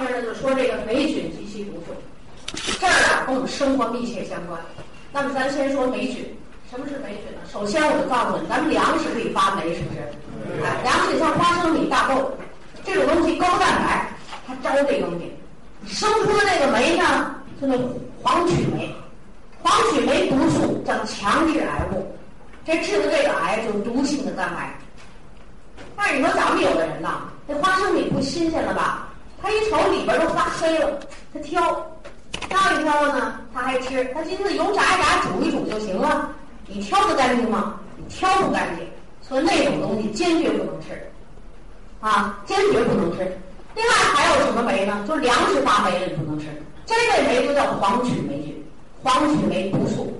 面呢就说这个霉菌及其毒素，这儿啊跟我们生活密切相关。那么咱先说霉菌，什么是霉菌呢？首先我就告诉你，咱们粮食里发霉是不是？哎，粮食像花生米、大豆这种东西高蛋白，它招这东西，生出的这个霉呢，就那黄曲霉。黄曲霉毒素叫强致癌物，这治的这个癌就是毒性的肝癌。但是你说咱们有的人呐，这花生米不新鲜了吧？他一瞅里边都发黑了，他挑，挑一挑呢，他还吃。他寻思油炸一炸，煮一煮就行了。你挑得干净吗？你挑不干净，所以那种东西坚决不能吃，啊，坚决不能吃。另外还有什么酶呢？就粮食发霉了你不能吃，这类酶就叫黄曲霉菌。黄曲霉毒素，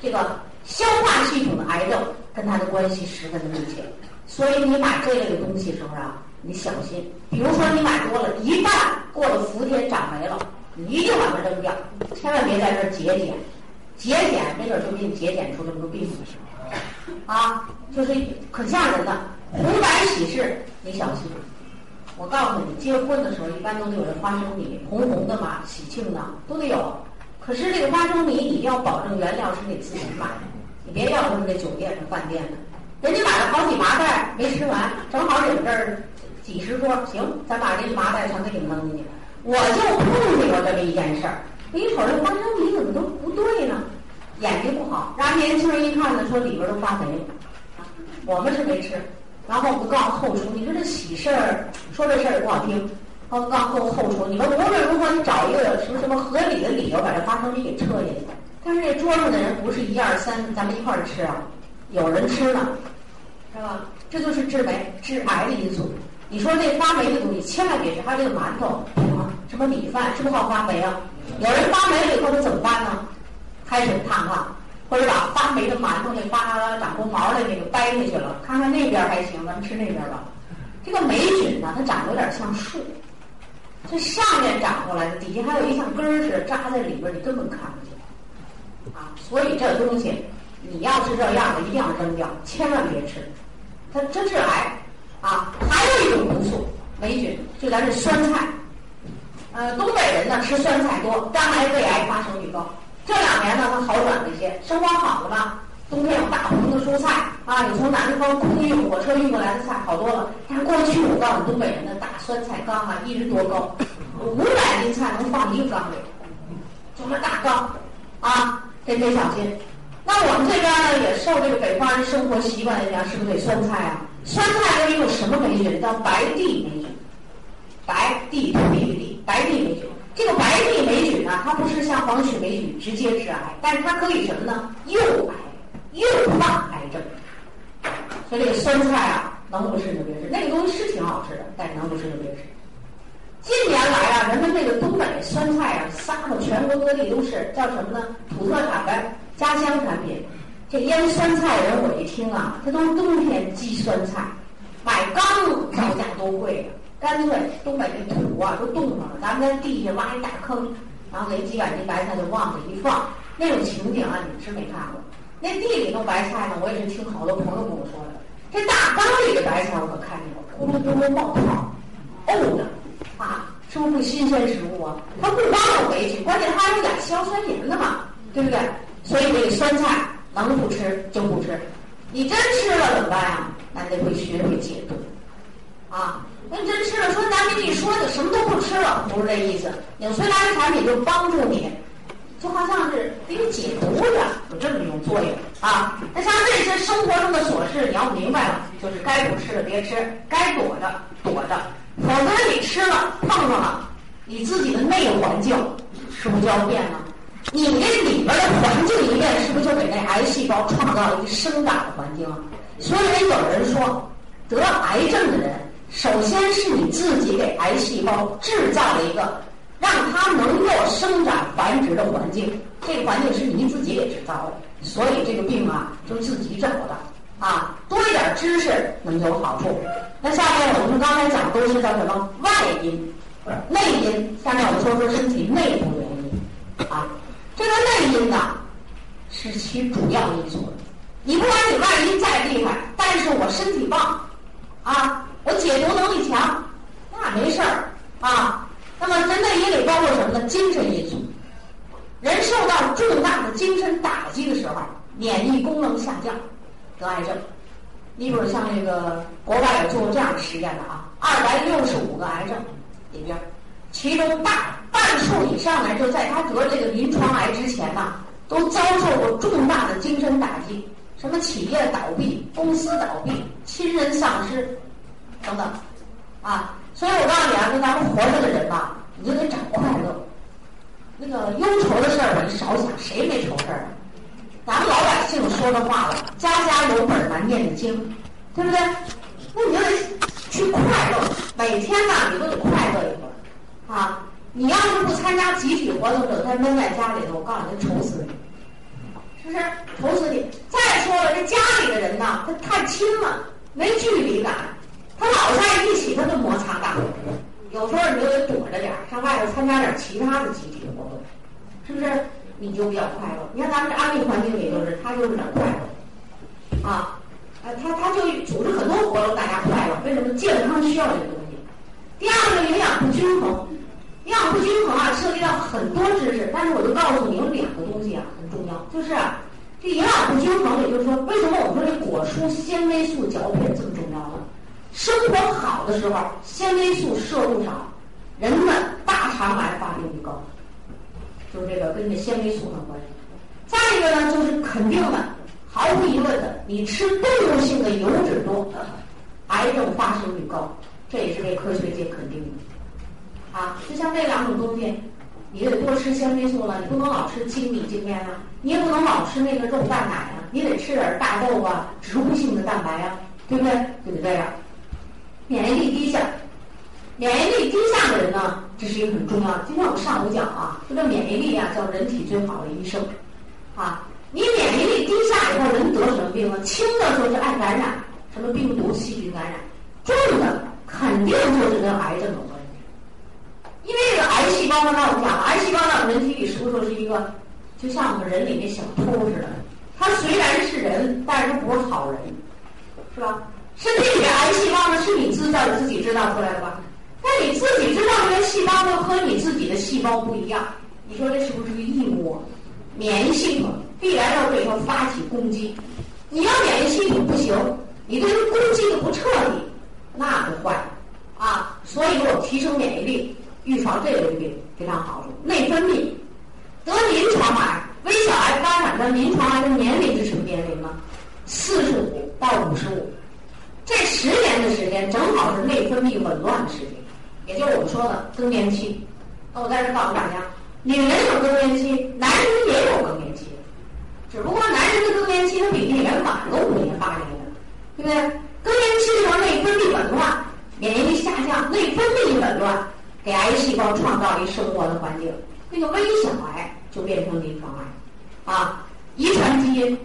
这个消化系统的癌症跟它的关系十分的密切，所以你买这类的东西时候啊，你小心。比如说你买多了，一旦过了伏天长霉了，你一定把它扔掉，千万别在这儿节俭，节俭没准就给你节俭出这么多病来。啊，就是可吓人了红白喜事，你小心。我告诉你，结婚的时候一般都得有这花生米，红红的嘛，喜庆的都得有。可是这个花生米，你要保证原料是你自己买的，你别要他们那酒店的、饭店的。人家买了好几麻袋没吃完，正好你们这儿几十桌，行，咱把这麻袋全给你扔进去。我就碰见过这么一件事儿，你瞅这花生米怎么都不对呢？眼睛不好，然后年轻人一看呢，说里边都发霉了。我们是没吃，然后我们告诉后厨，你说这喜事儿，说这事儿也不好听。刚刚后后厨，你们无论如何，你找一个什么什么合理的理由把这花生米给撤下去。但是这桌上的人不是一二三，咱们一块儿吃啊，有人吃了，是吧？这就是致霉、致癌的因素。你说这发霉的东西千万别吃，还有这个馒头啊、什么米饭，是不是好发霉啊？有人发霉了以后他怎么办呢？开水烫烫，或者把发霉的馒头那发长出毛的那个掰下去了，看看那边还行，咱们吃那边吧。这个霉菌呢，它长得有点像树。这上面长过来的，底下还有一像根儿似的扎在里边，你根本看不见啊！所以这东西，你要是这样的，一定要扔掉，千万别吃，它真是癌啊！还有一种毒素，霉菌，就咱这酸菜，呃，东北人呢吃酸菜多，肝癌、胃癌发生率高。这两年呢，它好转了一些，生活好了吧？冬天有大棚的蔬菜啊，有从南方空运火车运过来的菜好多了。但是过去我告诉你，东北人的大酸菜缸啊，一人多高，五百斤菜能放一个缸里，就是大缸啊，这得小心。那我们这边呢，也受这个北方人生活习惯影响，是不是得酸菜啊？酸菜里有什么霉菌？叫白地霉菌，白地土地的地，白地霉菌。这个白地霉菌呢，它不是像黄曲霉菌直接致癌，但是它可以什么呢？诱癌。诱发癌症，所以这个酸菜啊，能不吃就别吃。那个东西是挺好吃的，但是能不吃就别吃。近年来啊，人们这个东北酸菜啊，撒到全国各地都是，叫什么呢？土特产呗，家乡产品。这腌酸菜人我一听啊，他都是冬天积酸菜，买缸造价多贵啊！干脆东北这土啊都冻上了，咱们在地下挖一大坑，然后给几百斤白菜就往里一放，那种情景啊，你们是没看过。那地里头白菜呢，我也是听好多朋友跟我说的。这大缸里的白菜我可看见过，咕噜咕噜冒泡，沤的啊，是不是新鲜食物啊？它不光有霉菌，关键它还有点硝酸盐的嘛，对不对？所以这个酸菜能不吃就不吃。你真吃了怎么办呀？那得会学会解毒啊。那你真吃了，说咱跟你说的什么都不吃了，不是这意思。纽崔莱的产品就帮助你。就好像是给你解毒的，有这么一种作用啊。那像这些生活中的琐事，你要明白了，就是该不吃的别吃，该躲着躲着，否则你吃了碰上了，你自己的内环境是不是就要变了？你这里边的环境一变，是不是就给那癌细胞创造了一个生长的环境啊？所以有人说，得癌症的人，首先是你自己给癌细胞制造了一个。让它能够生长繁殖的环境，这个环境是你自己给制造的，所以这个病啊，就自己找的啊。多一点知识，能有好处。那下面我们刚才讲都是叫什么外因，内因。下面我们说说身体内部原因啊。这个内因呢，是其主要因素。你不管你外因再厉害，但是我身体棒啊，我解毒能力强，那没事儿啊。那么，咱内因里包括什么呢？精神因素。人受到重大的精神打击的时候，免疫功能下降，得癌症。你比如像这个国外有做过这样的实验的啊，二百六十五个癌症里边，其中大半数以上的人就在他得这个临床癌之前呢，都遭受过重大的精神打击，什么企业倒闭、公司倒闭、亲人丧失等等，啊，所以我告诉你啊，跟咱们活着的人吧，你就得找快乐。那个忧愁的事儿吧，你少想，谁没愁事儿啊？咱们老百姓说的话了，家家有本难念的经，对不对？那你就得去快乐，每天呢，你都得快乐一会儿啊！你要是不参加集体活动，整天闷在家里头，我告诉你，愁死你，是不是？愁死你！再说了，这家里的人呢，他太亲了，没距离感，他老在一起，他就摩擦大。有时候你就得躲着点，上外头参加点其他的集体活动，是不是？你就比较快乐。你看咱们这安利环境里，就是他就是点快乐，啊，呃，他他就组织很多活动，大家快乐。为什么？健康需要这个东西。第二个，营养不均衡，营养不均衡啊，涉及到很多知识。但是我就告诉你，有两个东西啊很重要，就是这营养不均衡，也就是说，为什么我们说这果蔬纤维素嚼片这么重要呢？生活好的时候，纤维素摄入少，人们大肠癌发病率高，就是这个跟这纤维素有关系。再一个呢，就是肯定的，毫无疑问的，你吃动物性的油脂多，癌症发生率高，这也是被科学界肯定的。啊，就像这两种东西，你得多吃纤维素了，你不能老吃精米精面啊，你也不能老吃那个肉蛋奶啊，你得吃点大豆啊，植物性的蛋白啊，对不对？就得这样。免疫力低下，免疫力低下的人呢，这是一个很重要的。今天我们上午讲啊，这个免疫力啊，叫人体最好的医生，啊，你免疫力低下以后，人得什么病呢？轻的就是爱感染，什么病毒、细菌感染；重的肯定就是跟癌症有关系。因为这个癌细胞，刚才我们讲，癌细胞在人体里是不是是一个，就像我们人里面小偷似的？它虽然是人，但是他不是好人，是吧？身体里的癌细胞呢，是你制造的自己制造出来的吧？那你自己制造出来细胞呢，和你自己的细胞不一样。你说这是不是个异物？免疫系统必然要对它发起攻击。你要免疫系统不行，你对它攻击的不彻底，那就坏！所以我提升免疫力，预防这类病非常好。内分泌得临床癌、微小癌发展的临床癌的年龄是什么年龄呢？四十五到五十五。这十年的时间正好是内分泌紊乱的时间，也就是我们说的更年期。那我在这告诉大家，女人有更年期，男人也有更年期，只不过男人的更年期它比女人晚个五年八年的，对不对？更年期的时候内分泌紊乱，免疫力下降，内分泌紊乱，给癌细胞创造一生活的环境，那个微小癌就变成临床癌，啊，遗传基因，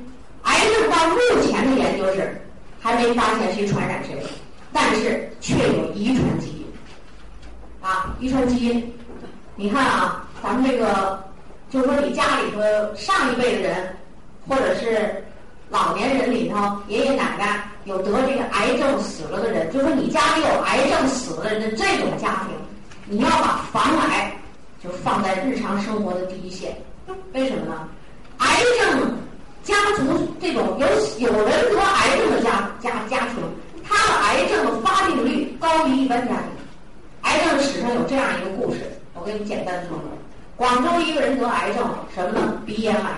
癌症到目前的研究是。还没发现谁传染谁，但是却有遗传基因，啊，遗传基因，你看啊，咱们这个，就是说你家里头上一辈的人，或者是老年人里头，爷爷奶奶有得这个癌症死了的人，就说你家里有癌症死了的人的这种家庭，你要把防癌就放在日常生活的第一线，为什么呢？癌症。家族这种有有人得癌症的家家家庭，他的癌症的发病率高于一般家庭。癌症史上有这样一个故事，我给你简单说说。广州一个人得癌症，什么呢？鼻咽癌。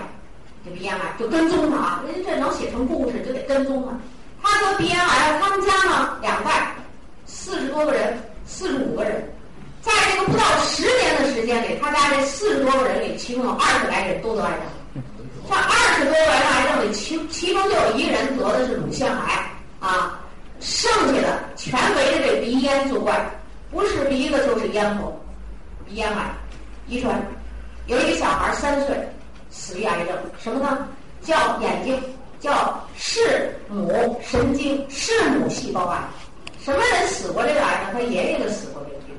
这鼻咽癌就跟踪他啊，人家这能写成故事就得跟踪他。他得鼻咽癌，他们家呢两代，四十多个人，四十五个人，在这个不到十年的时间里，他家这四十多个人里，其中有二十来人都得癌症。这二十多个人癌症里，其其中就有一个人得的是乳腺癌啊，剩下的全围着这鼻咽作怪，不是鼻子就是咽喉，鼻咽癌，遗传。有一个小孩三岁，死于癌症，什么呢？叫眼睛，叫视母神经视母细胞癌。什么人死过这个癌呢？他爷爷就死过这个病。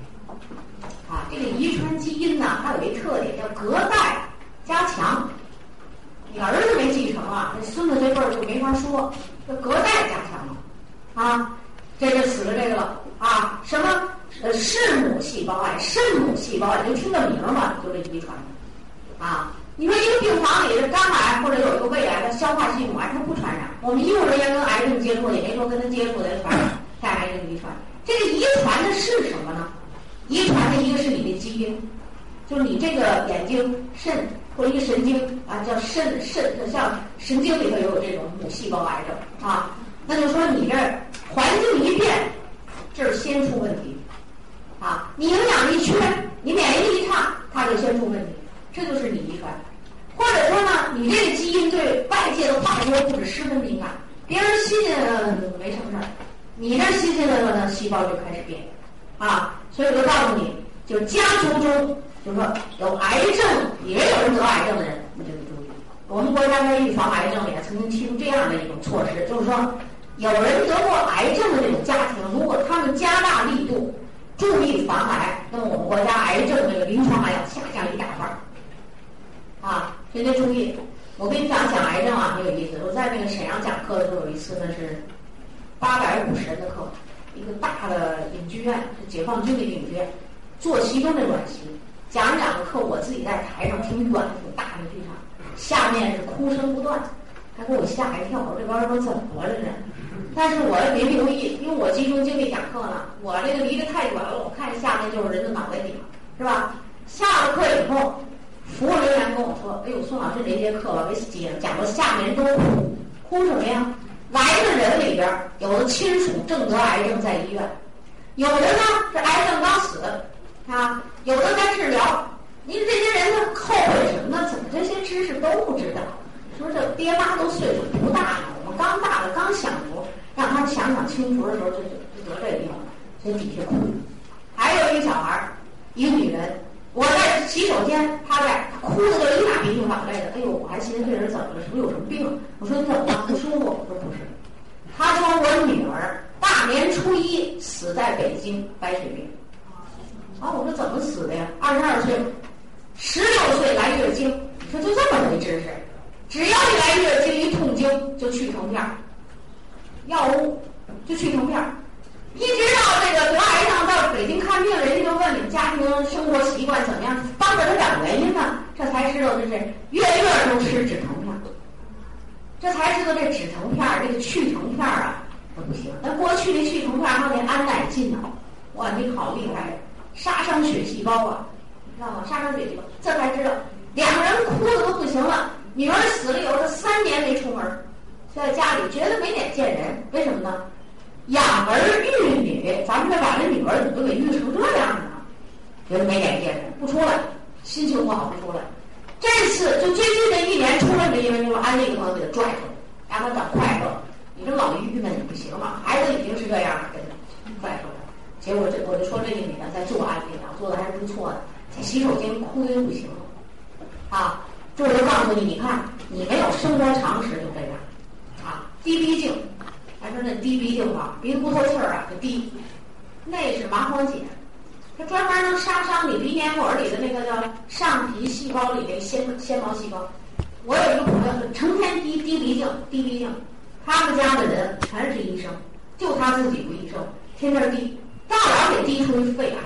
啊，这个遗传基因呢，它有一特点叫隔代加强。你儿子没继承啊，这孙子这辈儿就没法说，这隔代加强了，啊，这就死了这个了啊，什么呃，视母细胞癌，肾母细胞，你就听个名儿嘛，就这遗传的啊。你说一个病房里是肝癌或者有一个胃癌，它消化系统癌它不传染。我们医务人员跟癌症接触，也没说跟他接触的传染带癌症遗传。这个遗传的是什么呢？遗传的一个是你的基因，就是你这个眼睛、肾或者一个神经啊，叫肾肾，像神经里头也有这种母细胞癌症啊。那就说你这环境一变，这儿先出问题啊。你营养一缺，你免疫力一差，它就先出问题。这就是你遗传。或者说呢，你这个基因对外界的化学物质十分敏感，别人新鲜的没什么事儿，你这新鲜的呢，细胞就开始变，啊，所以我就告诉你，就家族中，就是说有癌症也有人得癌症的人，你就得注意。我们国家在预防癌症里曾经提出这样的一种措施，就是说，有人得过癌症的这种家庭，如果他们加大力度注意防癌，那么我们国家癌症这个临床癌要下，啊。您得注意，我跟你讲讲癌症啊，很有意思。我在那个沈阳讲课的时候，有一次呢是八百五十人的课，一个大的影剧院，是解放军的影剧院，坐席中的软席讲着讲着课，我自己在台上挺远的，挺大的剧场，下面是哭声不断，还给我吓一跳。我说这帮人都怎么了这是？但是我也没留意，因为我集中精力讲课呢，我这个离得太远了，我看下面就是人的脑袋顶，是吧？下了课以后。服务人员跟我说：“哎呦，宋老师这节课吧，给讲讲到下面人都哭，哭什么呀？来的人里边，有的亲属正得癌症在医院，有的呢是癌症刚死，啊，有的在治疗。您这些人呢，后悔什么呢？怎么这些知识都不知道？说这爹妈都岁数不大了，我们刚大了，刚享福，让他们想想清楚的时候，就就就得这个病了，所以底下哭。还有一个小孩一个女人。”我在洗手间，他在，哭的都一大鼻涕两泪的。哎呦，我还寻思这人怎么了？是不是有什么病？我说你怎么了？不舒服？我说不是。他说我女儿大年初一死在北京白血病。啊，我说怎么死的呀？二十二岁，十六岁来月经。你说就这么没知识？只要一来月经一痛经就去成片，药物就去成片。一直到这个得癌症到北京看病，人家就问你们家庭生活习惯怎么样，帮着他找原因呢，这才知道这是月月都吃止疼片，这才知道这止疼片这个去疼片啊，不行。那过去的去疼片还得安乃近呢，哇，你好厉害，杀伤血细胞啊，知道吗？杀伤血细胞，这才知道，两个人哭的都不行了，女儿死了以后，他三年没出门，在家里绝对没脸见人，为什么呢？养儿育女，咱们这把这女儿怎么都给育成这样呢？觉得没眼见人，不出来，心情不好不出来。这次就最近这一年出来没因为就安利个朋友给他拽出来，让他找快乐。你这老郁闷，你不行了。孩子已经是这样了，给他拽出来。结果这我就说这个女的在做安利啊，做的还是不错的，在洗手间哭的不行了。啊，这我就告诉你，你看你没有生活常识就这样，啊，低鼻镜。还说那滴鼻涕啊，鼻子不透气儿啊，就滴。那是麻黄碱，它专门能杀伤你鼻黏膜里的那个叫上皮细胞里的纤纤毛细胞。我有一个朋友，成天滴滴鼻镜，滴鼻镜。他们家的人全是医生，就他自己不医生，天天滴，大老给滴出肺癌。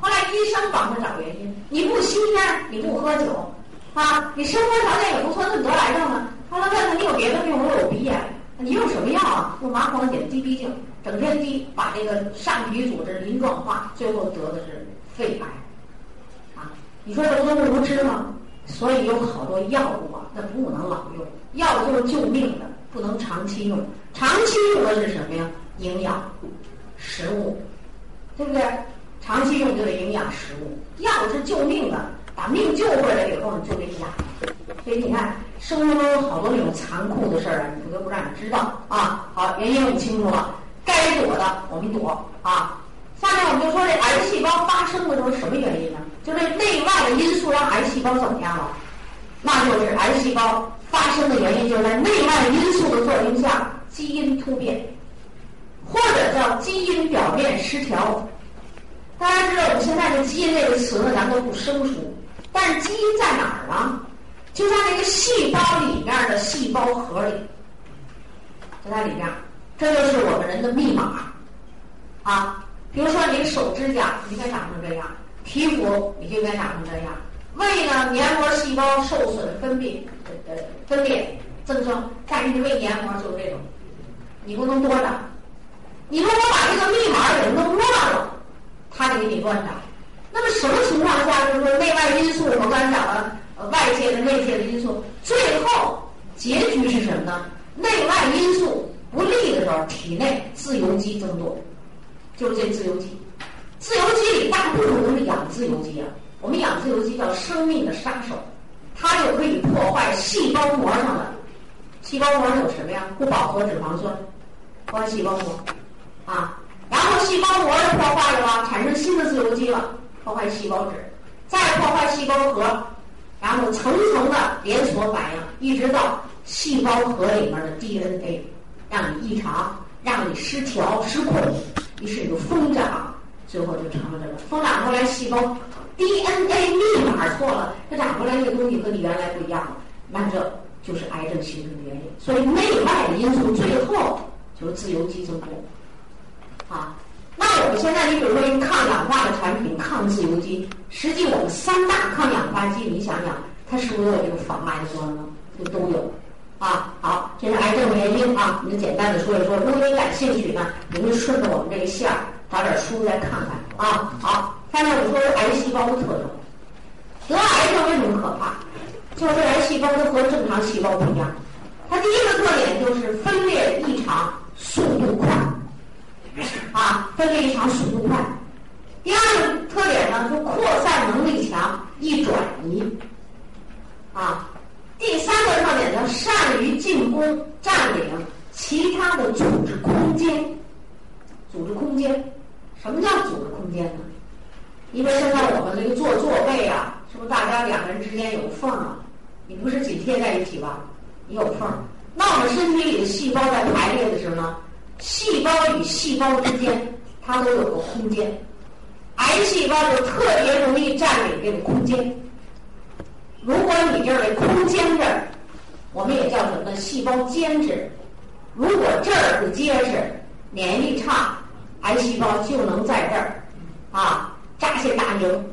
后来医生帮他找原因，你不吸烟，你不喝酒，啊，你生活条件也不错，怎么得癌症呢？后来问他，你有别的病？我有鼻炎。你用什么药啊？用麻黄碱滴鼻镜，整天滴，把这个上皮组织鳞状化，最后得的是肺癌。啊，你说这不都无知吗？所以有好多药物啊，那不能老用，药就是救命的，不能长期用。长期用的是什么呀？营养，食物，对不对？长期用就得营养食物，药是救命的，把命救回来以后，你就得养。所以你看。生活中有好多那种残酷的事儿啊，你不得不让你知道啊。好，原因我们清楚了，该躲的我们躲啊。下面我们就说这癌细胞发生的时候什么原因呢？就这内外的因素让癌细胞怎么样了？那就是癌细胞发生的原因就是在内外因素的作用下，基因突变，或者叫基因表面失调。大家知道我们现在的基因这个词呢，咱都不生疏，但是基因在哪儿呢？就在那个细胞里面的细胞核里，就在里面，这就是我们人的密码，啊，比如说你手指甲应该长成这样，皮肤你就应该长成这样。胃呢，黏膜细胞受损，分泌呃分裂增生，但是你胃黏膜就这种，你不能多长。你如果把这个密码给弄乱了，它就给你乱长。那么什么情况下就是说内外因素？我刚才讲了，外界的、内界的因素，最后结局是什么呢？内外因素不利的时候，体内自由基增多，就是这自由基。自由基里大部分都是氧自由基啊。我们氧自由基叫生命的杀手，它就可以破坏细胞膜上的。细胞膜有什么呀？不饱和脂肪酸，破坏细胞膜啊。然后细胞膜破坏了吧，产生新的自由基了，破坏细胞质，再破坏细胞核，然后层层的连锁反应，一直到细胞核里面的 DNA，让你异常，让你失调、失控，于是你就疯长，最后就成了这个疯长过来细胞。DNA 密码错了，它长出来这个东西和你原来不一样了，那这就是癌症形成的原因。所以内外因素最后就是自由基增多。啊，那我们现在你比如说一个抗氧化的产品抗自由基，实际我们三大抗氧化剂，你想想它是不是都有这个防癌的作用呢？就都有。啊，好，这是癌症的原因啊，我们简单的说一说。如果你感兴趣呢，你就顺着我们这个线儿找点书再看看啊。好。下面我们说癌细胞的特征，得癌症为什么可怕？就是癌细胞它和正常细胞不一样，它第一个特点就是分裂异常，速度快，啊，分裂异常速度快。第二个特点呢，就扩散能力强，易转移，啊。第三个特点呢，善于进攻、占领其他的组织空间，组织空间。什么叫组织空间呢？因为现在我们这个坐座位啊，是不是大家两个人之间有缝啊？你不是紧贴在一起吧？你有缝。那我们身体里的细胞在排列的时候呢，细胞与细胞之间它都有个空间。癌细胞就特别容易占领这个空间。如果你这儿的空间这儿，我们也叫什么呢？细胞间质。如果这儿不结实，免疫力差，癌细胞就能在这儿啊。扎些大营，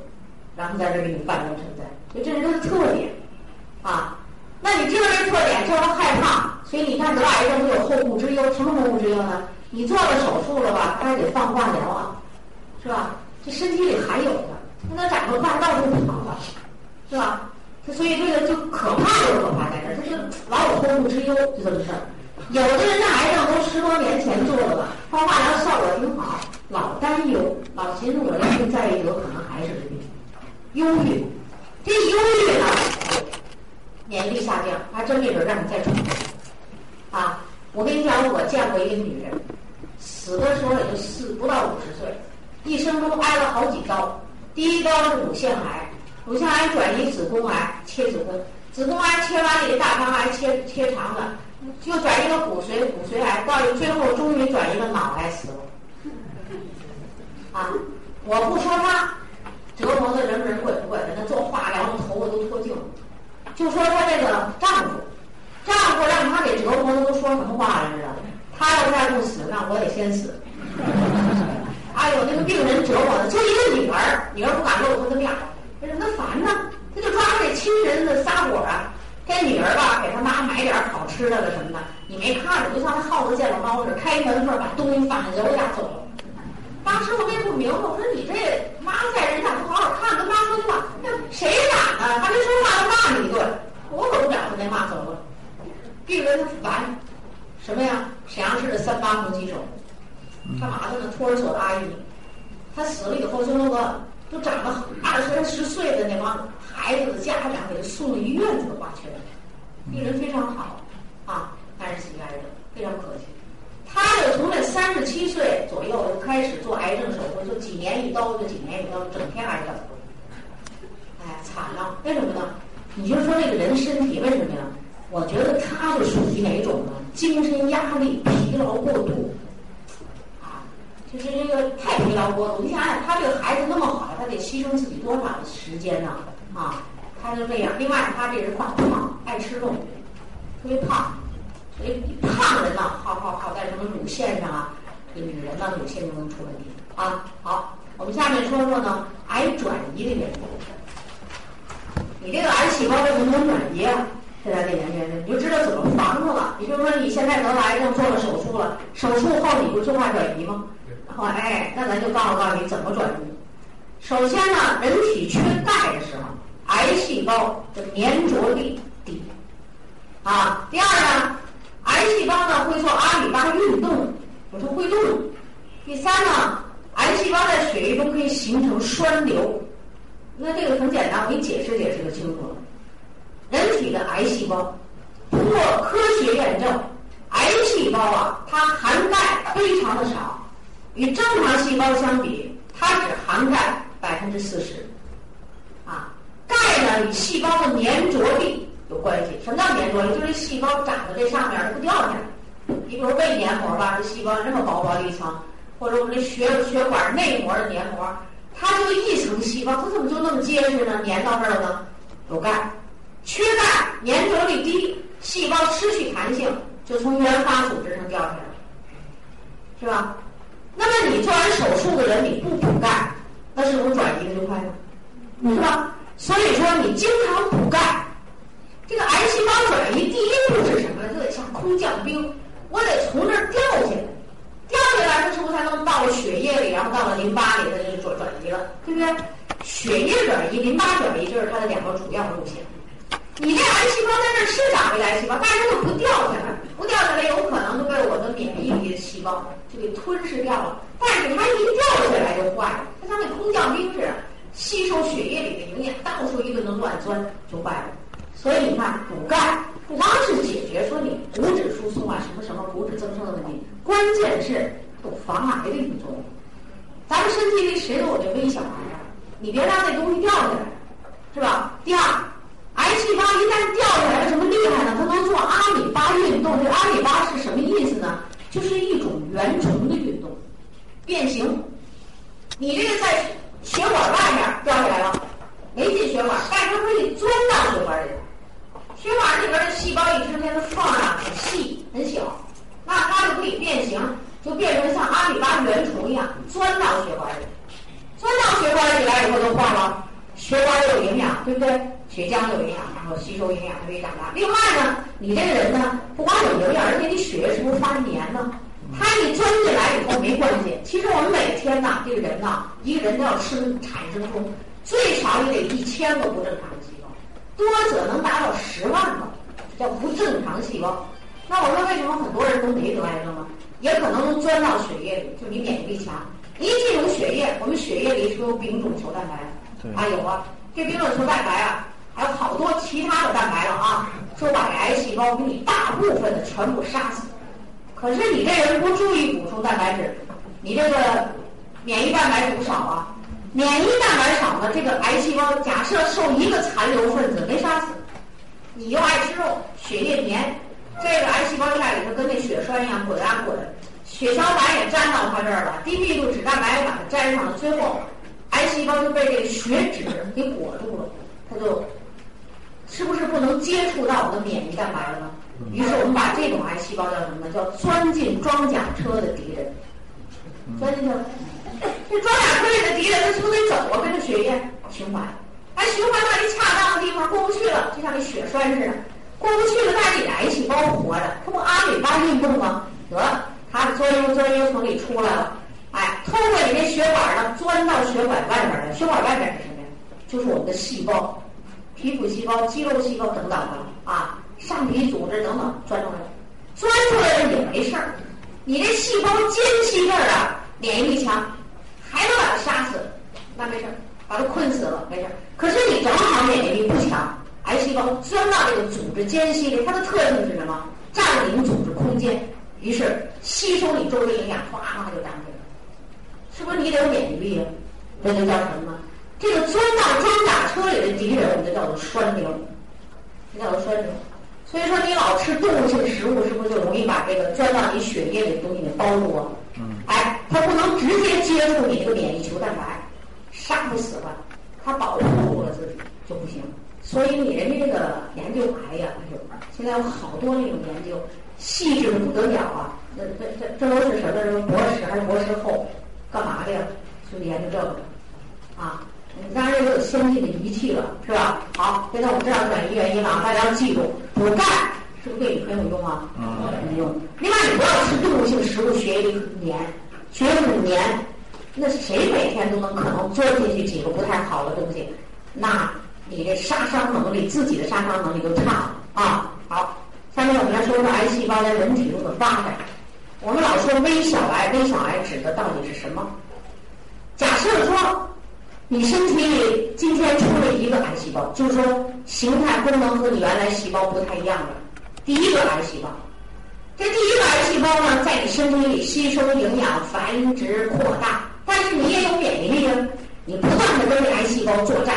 然后在这儿给你繁荣成灾，所以这是它的特点啊。那你知道这特点，这不害怕，所以你看得癌症都有后顾之忧。什么后顾之忧呢？你做了手术了吧，他还得放化疗啊，是吧？这身体里还有呢，那长个大到处跑了，是吧？所以这个就可怕就可怕在这儿，他就老有后顾之忧，就这么事儿。有的人的癌症都十多年前做了吧，放化疗效果挺好。老担忧，老寻思我要是再一得，可能还是这病。忧郁，这忧郁呢，免疫力下降，还真没准让你再重。啊，我跟你讲，我见过一个女人，死的时候也就四不到五十岁，一生中挨了好几刀。第一刀是乳腺癌，乳腺癌转移子宫癌，切子宫，子宫癌切完了，大肠癌切切肠子，就转移个骨髓，骨髓癌，到最后终于转移个脑癌死了。啊，我不说他折磨的人不人鬼不鬼的，那做化疗的头发都脱臼了。就说她这个丈夫，丈夫让他给折磨的都说什么话来着？他要再不死，那我得先死。哎呦，那个病人折磨的，就一个女儿，女儿不敢露她的面儿，为什么？他烦呢？他就抓着这亲人的撒火啊，这女儿吧，给他妈买点好吃的了什么的，你没看着，就像那耗子见了猫似的，开门缝把东西放下，揉一下走了。当时我也不明白，我说你这妈在人家不好好看，跟妈说句话，那谁敢呢？还没说话就骂你一顿，我可不敢把那骂走了。病人他烦，什么呀？沈阳市的三八红旗手，干嘛的呢？托儿所的阿姨，他死了以后，就那个都长了二三十岁的那帮孩子的家长给他送了一院子的花圈，病人非常好啊，但是死于癌症，非常可惜。他就从那三十七岁左右就开始做癌症手术，就几年一刀，就几年一刀，整天癌症。哎，惨了！为什么呢？你就说这个人身体为什么呀？我觉得他就属于哪种呢？精神压力、疲劳过度，啊，就是这个太疲劳过度。你想想，他这个孩子那么好，他得牺牲自己多少时间呢？啊，他就这样。另外，他这人胖胖，爱吃肉，特别胖。所以胖人呢，好好好在什么乳腺上啊？这个女人呢，乳腺就能出问题啊。好，我们下面说说呢，癌转移的原因。你这个癌细胞为什么能转移啊？现在这研究你就知道怎么防它了。你比如说你现在得了癌症，做了手术了，手术后你不就怕转移吗？然后哎，那咱就告诉告诉你怎么转移。首先呢，人体缺钙的时候，癌细胞的粘着力低啊。第二呢，癌细胞呢会做阿里巴巴运动，有时候会动。第三呢，癌细胞在血液中可以形成栓瘤。那这个很简单，我给你解释解释就清楚了。人体的癌细胞，通过科学验证，癌细胞啊，它含钙非常的少，与正常细胞相比，它只含钙百分之四十。啊，钙呢与细胞的粘着力有关系。什么叫粘着力？就是细胞长在这上面它不掉下来。你比如胃黏膜吧，这细胞这么薄薄的一层，或者我们这血血管内膜的黏膜。它就一层细胞，它怎么就那么结实呢？粘到这儿了呢？有钙，缺钙，粘着力低，细胞失去弹性，就从原发组织上掉下来了，是吧？那么你做完手术的人，你不补钙，那是不是转移的就快了？是吧？所以说你经常补钙，这个癌细胞转移第一步是什么呢？就得像空降兵，我得从这儿掉下来。掉下来，它是不是才能到了血液里，然后到了淋巴里，它就转转移了，对不对？血液转移、淋巴转移就是它的两个主要路线。你这癌细胞在这是长个癌细胞，但是它不掉下来，不掉下来有可能就被我的免疫力的细胞就给吞噬掉了。但是它一掉下来就坏了，它像那空降兵似的，吸收血液里的营养，到处一顿的乱钻就坏了。所以你看补钙。不光是解决说你骨质疏松啊，什么什么骨质增生的问题，关键是有防癌的一种作用。咱们身体里谁都有这微小癌啊，你别让那东西掉下来，是吧？第二，癌细胞一旦掉下来，什么厉害呢？它能做阿米巴运动。这阿米巴是什么意思呢？就是一种原虫的运动，变形。你这个在血管外面掉下来了，没进血管，但是它可以钻到血管里。血管里边的细胞一成天的缝啊很细很小，那它就可以变形，就变成像阿米巴原虫一样钻到血管里，钻到血管里来以后就坏了。血管有营养，对不对？血浆有营养，然后吸收营养，它可以长大。另外呢，你这个人呢，不光有营养，而且你血液是不是发黏呢？它一钻进来以后没关系。其实我们每天呐，这个人呐，一个人都要生产生出最少也得一千个不正常的细胞。多者能达到十万个，叫不正常细胞。那我说为什么很多人都没得癌症呢？也可能能钻到血液里，就你免疫力强，一进入血液，我们血液里是不是有丙种球蛋白？啊有啊，这丙种球蛋白啊，还有好多其他的蛋白了啊，说把这癌细胞给你大部分的全部杀死。可是你这人不注意补充蛋白质，你这个免疫蛋白补少啊。免疫蛋白少呢，这个癌细胞假设受一个残留分子没杀死，你又爱吃肉，血液黏，这个癌细胞在里头跟那血栓一样滚啊滚，血小板也粘到它这儿了，低密度脂蛋白把它粘上了，最后癌细胞就被这个血脂给裹住了，它就是不是不能接触到我们的免疫蛋白了呢？于是我们把这种癌细胞叫什么呢？叫钻进装甲车的敌人，钻进去了。这装甲车里的敌人，他是不是得走啊？跟着血液循环，哎，循环到一恰当的地方过不去了，就像那血栓似的，过不去了，但是你癌细胞活着，它不阿米巴运动吗？得了，它钻悠钻悠从里出来了，哎，通过你那血管呢，钻到血管外边来。血管外边是什么呀？就是我们的细胞，皮肤细胞、肌肉细胞等等的啊，上皮组织等等钻出来了，钻出来了也没事儿，你这细胞间隙这儿啊，免疫力强。还能把它杀死，那没事儿，把它困死了没事儿。可是你正好免疫力不强，癌细胞钻到这个组织间隙里，它的特性是什么？占领组织空间，于是吸收你周围营养，哗哗就长出来了。是不是你得有免疫力啊？这就叫什么呢？这个钻到装甲车里的敌人，我们就叫做栓瘤，这叫做栓牛。所以说，你老吃动物性食物，是不是就容易把这个钻到你血液里的东西给包住啊？嗯。哎，它不能直接接触你这个免疫球蛋白，杀不死了，它保护住了自己就不行。所以你人家这个研究癌呀，哎呦，现在有好多那种研究，细致的不得了啊！这这这这都是什么？什么博士还是博士后？干嘛的呀？就研究这个，啊，当然也有先进的仪器了，是吧？好，现在我们这样转移原因了，大家要记住，补钙是不是对你很有用啊？很有用。另外，你不要吃动物性食物，学一年，学五年，那谁每天都能可能钻进去几个不太好的东西？那你这杀伤能力，自己的杀伤能力就差了啊。好，下面我们来说说癌细胞在人体中的发展。我们老说微小癌，微小癌指的到底是什么？假设说你身体里今天出了一个癌细胞，就是说形态功能和你原来细胞不太一样的第一个癌细胞。这第一个癌细胞呢，在你身体里吸收营养、繁殖、扩大，但是你也有免疫力啊，你不断的跟这癌细胞作战。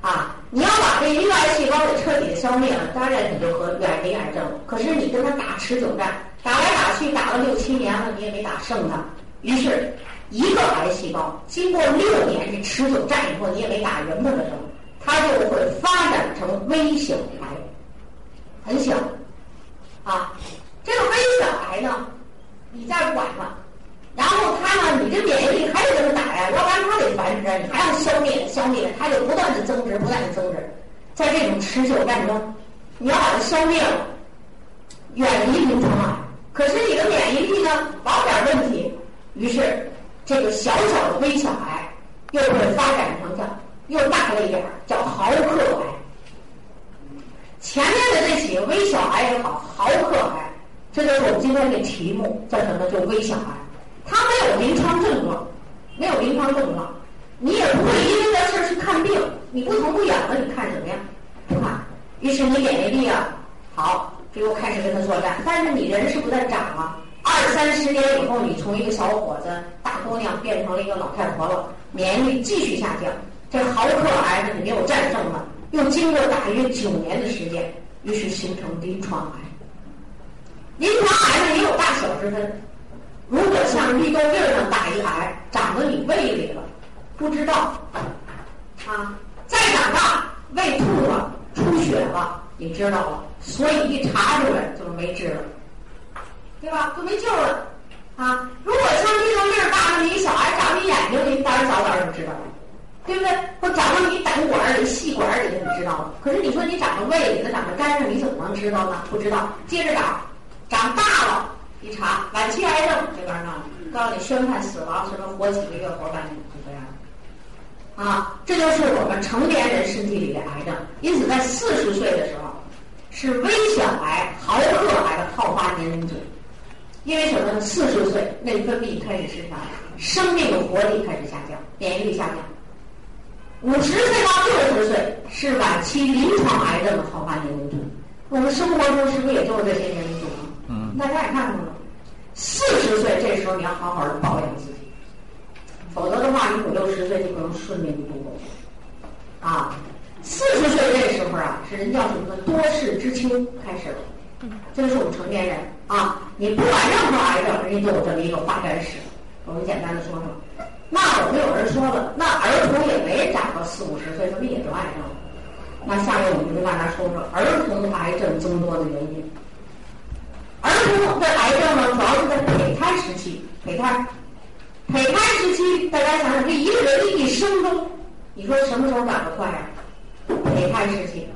啊，你要把这一个癌细胞给彻底的消灭了，当然你就和远离癌症。可是你跟他打持久战，打来打去打了六七年了，你也没打胜他。于是，一个癌细胞经过六年的持久战以后，你也没打赢它的时候，它就会发展成微小癌，很小。啊，这个微小癌呢，你再不管它。然后它呢，你这免疫力还得跟它打呀，要不然它得繁殖，你还要消灭，消灭，它就不断的增殖，不断的增殖，在这种持久战中，你要把它消灭了，远离临床癌。可是你的免疫力呢，保点问题，于是这个小小的微小癌又会发展成叫又大了一点儿，叫毫克癌。前面的这几个微小癌也好，毫克癌，这就是我们今天的题目，叫什么？叫微小癌。它没有临床症状，没有临床症状，你也不会因为这事儿去看病，你不疼不痒的，你看什么呀？不看。于是你免疫力啊好，就又开始跟他作战。但是你人是不在长啊，三十年以后，你从一个小伙子、大姑娘变成了一个老太婆了，免疫力继续下降。这毫克癌呢，你没有战胜了，又经过大约九年的时间，于是形成临床癌。临床癌呢也有大小之分。如果像绿豆粒儿上打一癌，长到你胃里了，不知道，啊，再长大胃吐了、出血了，你知道了，所以一查出来就是没治了，对吧？就没救了，啊！如果像绿豆粒儿大的你小孩长你眼睛里，你当然早点就知道了，对不对？或长到你胆管里、细管里，你知道了。可是你说你长到胃里，它长到肝上，你怎么能知道呢？不知道，接着长，长大了。一查晚期癌症这边呢，告诉你宣判死亡，什么活几个月活半年就这样。啊，这就是我们成年人身体里的癌症。因此，在四十岁的时候，是微小癌、毫克癌的好发年龄组。因为什么呢？四十岁内分泌开始失调，生命的活力开始下降，免疫力下降。五十岁到六十岁是晚期临床癌症的好发年龄组。我们生活中是不是也就是这些年龄组呢？嗯，大家也看到了。四十岁这时候你要好好的保养自己，否则的话你五六十岁就不能顺利的度过。啊，四十岁这时候啊，是人叫什么呢？多事之秋开始了。这是我们成年人啊，你不管任何癌症，人家都有这么一个发展史。我们简单的说说。那我们有人说了，那儿童也没长到四五十岁，怎么也得癌症？那下面我们就跟大家说说儿童癌症增多的原因。儿童的癌症呢，主要是在胚胎时期。胚胎，胚胎时期，大家想想，这一个人的一生中，你说什么时候长得快啊？胚胎时期，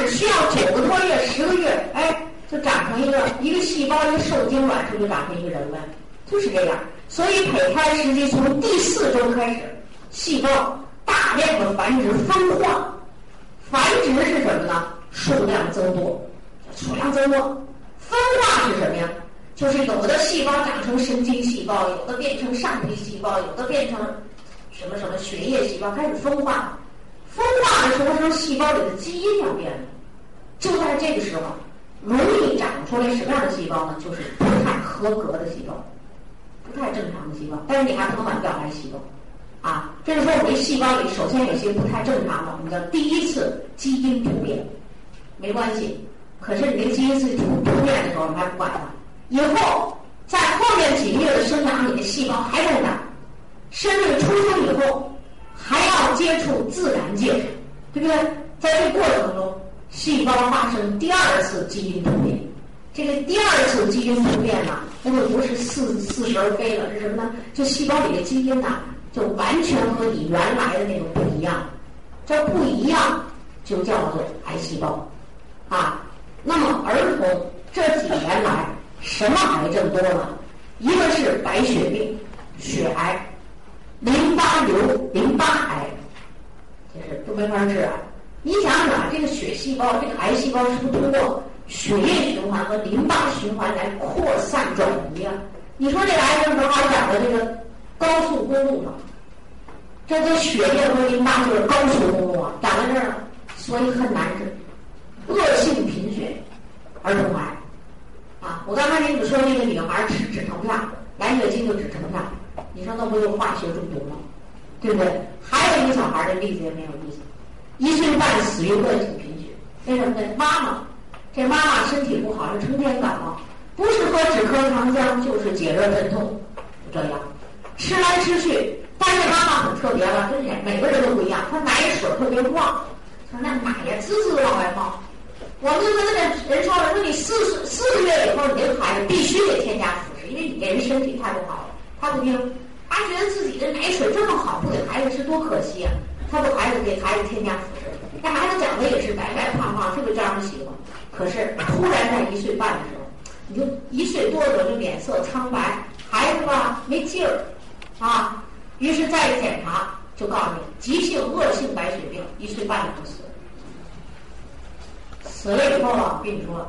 只需要九个多月、十个月，哎，就长成一个一个细胞，一个受精卵，是不是就长成一个人了？就是这样。所以胚胎时期从第四周开始，细胞大量的繁殖分化。繁殖是什么呢？数量增多，数量增多。分化是什么呀？就是有的细胞长成神经细胞，有的变成上皮细胞，有的变成什么什么血液细胞，开始分化。分化的时候，它细胞里的基因要变了。就在这个时候，容易长出来什么样的细胞呢？就是不太合格的细胞，不太正常的细胞。但是你还不能把它叫癌细胞啊。这是说我们这细胞里首先有些不太正常的，我们叫第一次基因突变，没关系。可是你这基因是突突变的时候，我们还不管它。以后在后面几个月的生长，你的细胞还在那，生命出生以后还要接触自然界，对不对？在这过程中，细胞发生第二次基因突变，这个第二次基因突变呢，那就不是似似是而非了，是什么呢？就细胞里的基因呐，就完全和你原来的那种不一样。这不一样就叫做癌细胞啊。那么儿童这几年来什么癌症多了？一个是白血病、血癌、淋巴瘤、淋巴癌，这是都没法治啊。你想想，这个血细胞、这个癌细胞是不是通过血液循环和淋巴循环来扩散转移啊？你说这癌症正好长在这个高速公路上，这这血液和淋巴就是高速公路啊，长在这儿，所以很难治。恶性贫血，儿童癌啊！我刚才给你们说那个女孩吃止疼片，来月经就止疼片，你说那不就化学中毒吗？对不对？还有一个小孩的例子也没有意思。一岁半死于恶性贫血，为什么呢？妈妈，这妈妈身体不好，是成天感冒，不是喝止咳糖浆，就是解热镇痛，就这样，吃来吃去。但是妈妈很特别了，真是每个人都不一样。她奶水特别旺，说那奶呀滋滋往外冒。我们就跟那个人说了，说你四岁四个月以后，你这个孩子必须得添加辅食，因为你这人身体太不好了。他不听，他觉得自己的奶水这么好，不给孩子吃多可惜啊。他不孩子给孩子添加辅食，那孩子长得也是白白胖胖，特别招人喜欢。可是突然在一岁半的时候，你就一岁多的就脸色苍白，孩子吧没劲儿，啊，于是再一检查就告诉你急性恶性白血病，一岁半就死了。死了以后啊，我跟你说，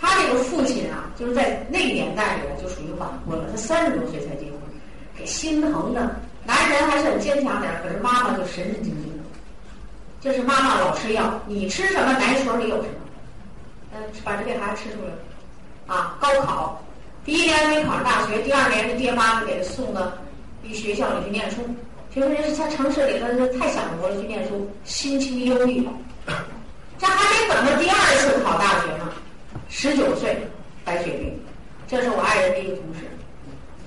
他这个父亲啊，就是在那个年代里就属于晚婚了，他三十多岁才结婚，心疼的。男人还是很坚强点可是妈妈就神神经经的。就是妈妈老吃药，你吃什么奶水里有什么，嗯，把这个孩子吃出来啊，高考第一年没考上大学，第二年这爹妈就给他送到一学校里去念书。因为是他城市里头太享福了，去念书，心情忧郁。这还没等到第二次考大学呢，十九岁白血病。这是我爱人的一个同事，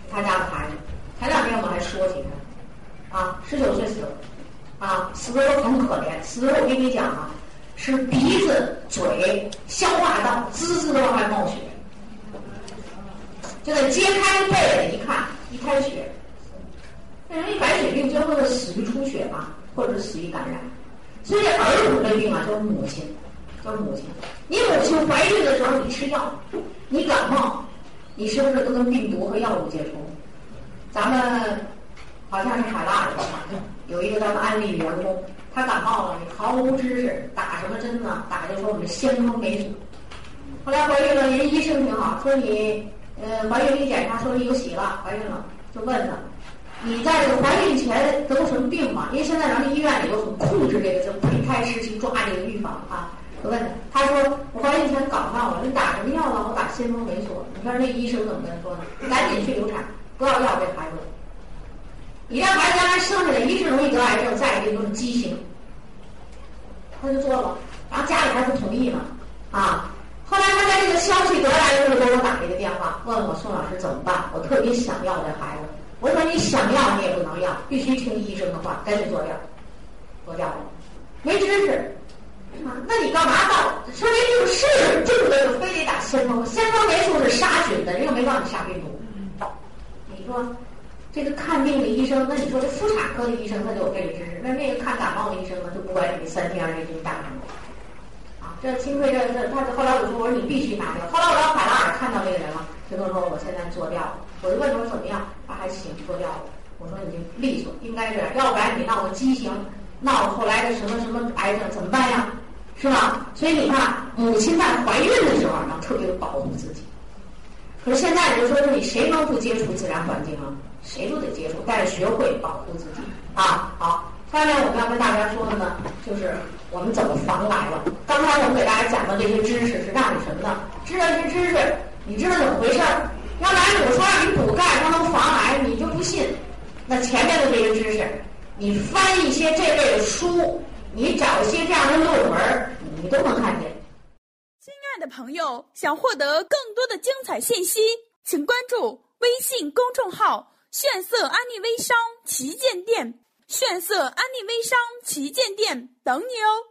他家的孩子。前两天我们还说起他。啊，十九岁死了，啊，死的都很可怜。死的我跟你讲啊，是鼻子、嘴、消化道滋滋的往外冒血，就得揭开被子一看，一开血。那人一白血病最后是死于出血嘛，或者是死于感染。所以儿童的病啊，叫母亲，叫母亲。你母亲怀孕的时候你吃药，你感冒，你是不是都跟病毒和药物接触？咱们。好像是海大的，有一个咱们安利员工，他感冒了，你毫无知识，打什么针呢？打就说我们先锋霉素。后来怀孕了，人医生挺好，说你呃怀孕一检查说你有喜了，怀孕了，就问他，你在这个怀孕前得过什么病吗？因为现在咱们医院里头很控制这个，就胚胎时期抓这个预防啊。我问他，他说我怀孕前感冒了，你打什么药了？我打先锋霉素。你看那医生怎么跟他说的？赶紧去流产，不要要这孩子。你让孩子将来生下来，一是容易得癌症，再一个就是畸形。他就做了，然后家里还不同意呢，啊！后来他在这个消息得来的时候，给我打了一个电话，问我宋老师怎么办？我特别想要这孩子。我说你想要你也不能要，必须听医生的话，赶紧做掉，做掉了。没知识，啊？那你干嘛到？说明就是这个非得打先锋，先锋霉素是杀菌的，人又没让你杀病毒。你说？这个看病的医生，那你说这妇产科的医生他就有这个知识，那那个看感冒的医生呢，就不管你三天二夜给你打什么。啊，这幸亏这这他后来我说我说你必须拿掉。后来我到海拉尔看到这个人了，就跟我说我现在做掉了。我就问他说怎么样，他还行，做掉了。我说你就利索，应该是，要不然你闹个畸形，闹后来的什么什么癌症怎么办呀？是吧？所以你看，母亲在怀孕的时候呢，特别保护自己。可是现在你就说你谁能不接触自然环境啊？谁都得接触，但是学会保护自己啊！好，下面我们要跟大家说的呢，就是我们怎么防癌了。刚才我们给大家讲的这些知识是让你什么呢？知道这些知识，你知道怎么回事儿？要来我说让你补钙，它能防癌，你就不信。那前面的这些知识，你翻一些这类的书，你找一些这样的论文，你都能看见。的朋友，想获得更多的精彩信息，请关注微信公众号。炫色安利微商旗舰店，炫色安利微商旗舰店等你哦。